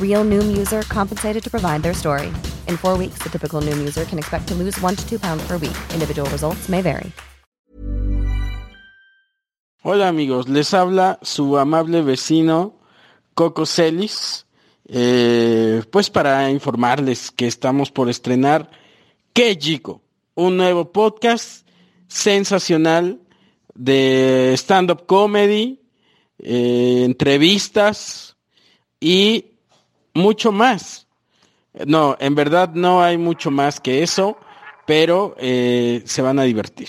Real Noom user compensated to provide their story. In four weeks, the typical Noom user can expect to lose one to two pounds per week. Individual results may vary. Hola amigos, les habla su amable vecino Coco Celis. Eh, pues para informarles que estamos por estrenar Chico, un nuevo podcast sensacional de stand-up comedy, eh, entrevistas y mucho más. No, en verdad no hay mucho más que eso, pero eh, se van a divertir.